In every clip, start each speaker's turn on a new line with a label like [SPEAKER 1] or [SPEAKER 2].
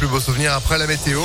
[SPEAKER 1] plus beaux souvenirs après la météo.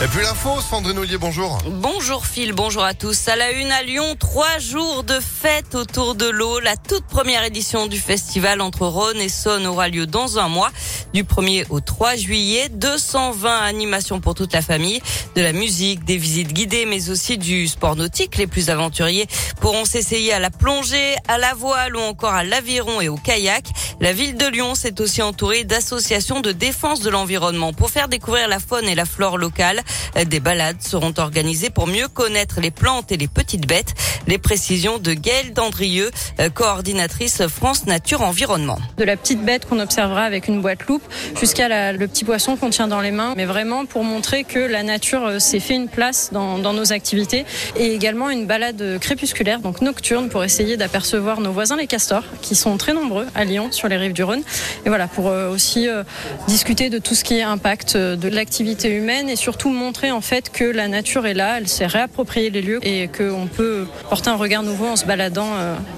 [SPEAKER 1] Et puis l'info, Sandrine Ollier, bonjour.
[SPEAKER 2] Bonjour Phil, bonjour à tous. À la une à Lyon, trois jours de fête autour de l'eau. La toute première édition du festival entre Rhône et Saône aura lieu dans un mois. Du 1er au 3 juillet, 220 animations pour toute la famille, de la musique, des visites guidées, mais aussi du sport nautique. Les plus aventuriers pourront s'essayer à la plongée, à la voile ou encore à l'aviron et au kayak. La ville de Lyon s'est aussi entourée d'associations de défense de l'environnement pour faire découvrir la faune et la flore locale. Des balades seront organisées pour mieux connaître les plantes et les petites bêtes. Les précisions de Gaëlle Dandrieux, coordinatrice France Nature Environnement.
[SPEAKER 3] De la petite bête qu'on observera avec une boîte loupe jusqu'à le petit poisson qu'on tient dans les mains, mais vraiment pour montrer que la nature euh, s'est fait une place dans, nos activités et également une balade crépusculaire, donc nocturne, pour essayer d'apercevoir nos voisins les castors, qui sont très nombreux à Lyon sur les rives du Rhône. Et voilà, pour euh, aussi euh, discuter de tout ce qui est impact de l'activité humaine et surtout montrer en fait que la nature est là, elle s'est réappropriée les lieux et qu'on peut porter un regard nouveau en se baladant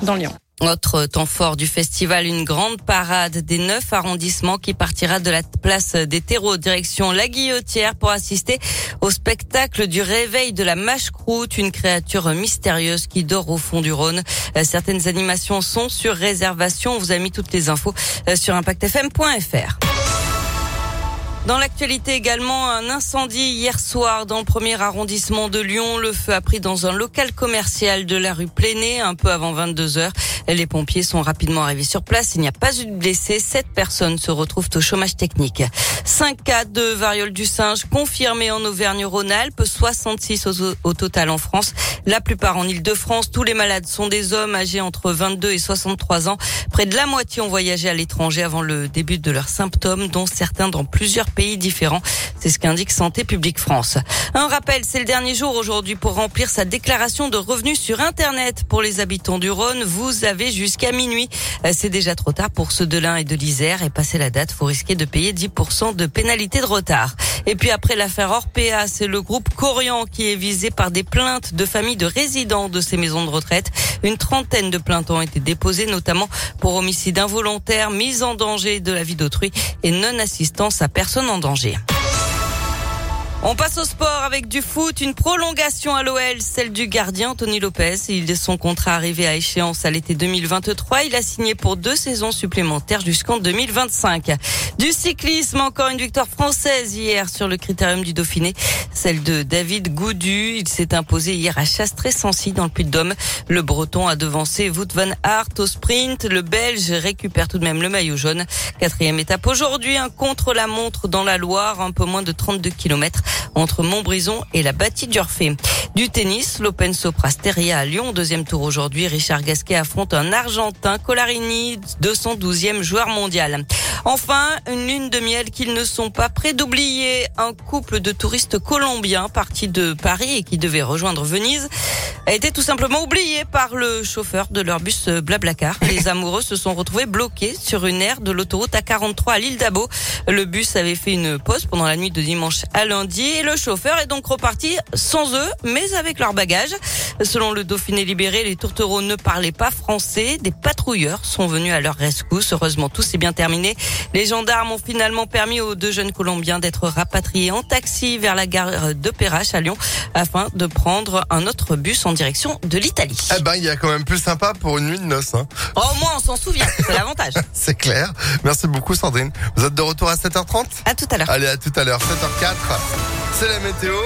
[SPEAKER 3] dans Lyon.
[SPEAKER 2] Autre temps fort du festival, une grande parade des neuf arrondissements qui partira de la place des terreaux direction la Guillotière pour assister au spectacle du réveil de la mâche-croûte, une créature mystérieuse qui dort au fond du Rhône. Certaines animations sont sur réservation. On vous a mis toutes les infos sur impactfm.fr. Dans l'actualité également, un incendie hier soir dans le premier arrondissement de Lyon. Le feu a pris dans un local commercial de la rue Plénée un peu avant 22 heures. Les pompiers sont rapidement arrivés sur place. Il n'y a pas eu de blessés. Sept personnes se retrouvent au chômage technique. Cinq cas de variole du singe confirmés en Auvergne-Rhône-Alpes, 66 au, total en France. La plupart en Ile-de-France. Tous les malades sont des hommes âgés entre 22 et 63 ans. Près de la moitié ont voyagé à l'étranger avant le début de leurs symptômes, dont certains dans plusieurs pays différents. C'est ce qu'indique Santé publique France. Un rappel, c'est le dernier jour aujourd'hui pour remplir sa déclaration de revenus sur Internet pour les habitants du Rhône. Vous avez jusqu'à minuit. C'est déjà trop tard pour ceux de l'Ain et de l'Isère et passer la date, faut risquer de payer 10% de pénalité de retard. Et puis après l'affaire Orpea, c'est le groupe Corian qui est visé par des plaintes de familles de résidents de ces maisons de retraite. Une trentaine de plaintes ont été déposées, notamment pour homicide involontaire, mise en danger de la vie d'autrui et non-assistance à personne en danger. On passe au sport avec du foot, une prolongation à l'OL, celle du gardien Tony Lopez. Il son contrat arrivé à échéance à l'été 2023. Il a signé pour deux saisons supplémentaires jusqu'en 2025. Du cyclisme, encore une victoire française hier sur le critérium du Dauphiné, celle de David Goudu. Il s'est imposé hier à Chastré-Sancy dans le Puy-de-Dôme. Le Breton a devancé Wout van Aert au sprint. Le Belge récupère tout de même le maillot jaune. Quatrième étape aujourd'hui, un contre-la-montre dans la Loire, un peu moins de 32 kilomètres entre Montbrison et la bâtie d'Urfé. Du tennis, l'Open Soprasteria à Lyon, deuxième tour aujourd'hui. Richard Gasquet affronte un Argentin, Colarini, 212e joueur mondial. Enfin, une lune de miel qu'ils ne sont pas prêts d'oublier. Un couple de touristes colombiens partis de Paris et qui devaient rejoindre Venise a été tout simplement oublié par le chauffeur de leur bus Blablacar. Les amoureux se sont retrouvés bloqués sur une aire de l'autoroute A43 à l'île d'Abo. Le bus avait fait une pause pendant la nuit de dimanche à lundi et le chauffeur est donc reparti sans eux, mais avec leurs bagages. Selon le Dauphiné libéré, les tourtereaux ne parlaient pas français. Des patrouilleurs sont venus à leur rescousse. Heureusement, tout s'est bien terminé. Les gendarmes ont finalement permis aux deux jeunes Colombiens d'être rapatriés en taxi vers la gare de Perrache à Lyon afin de prendre un autre bus en direction de l'Italie.
[SPEAKER 1] Eh ben, il y a quand même plus sympa pour une nuit de noces. Hein.
[SPEAKER 2] Au moins, on s'en souvient. C'est l'avantage.
[SPEAKER 1] C'est clair. Merci beaucoup, Sandrine. Vous êtes de retour à 7h30
[SPEAKER 2] À tout à l'heure.
[SPEAKER 1] Allez, à tout à l'heure. 7h04. C'est la météo.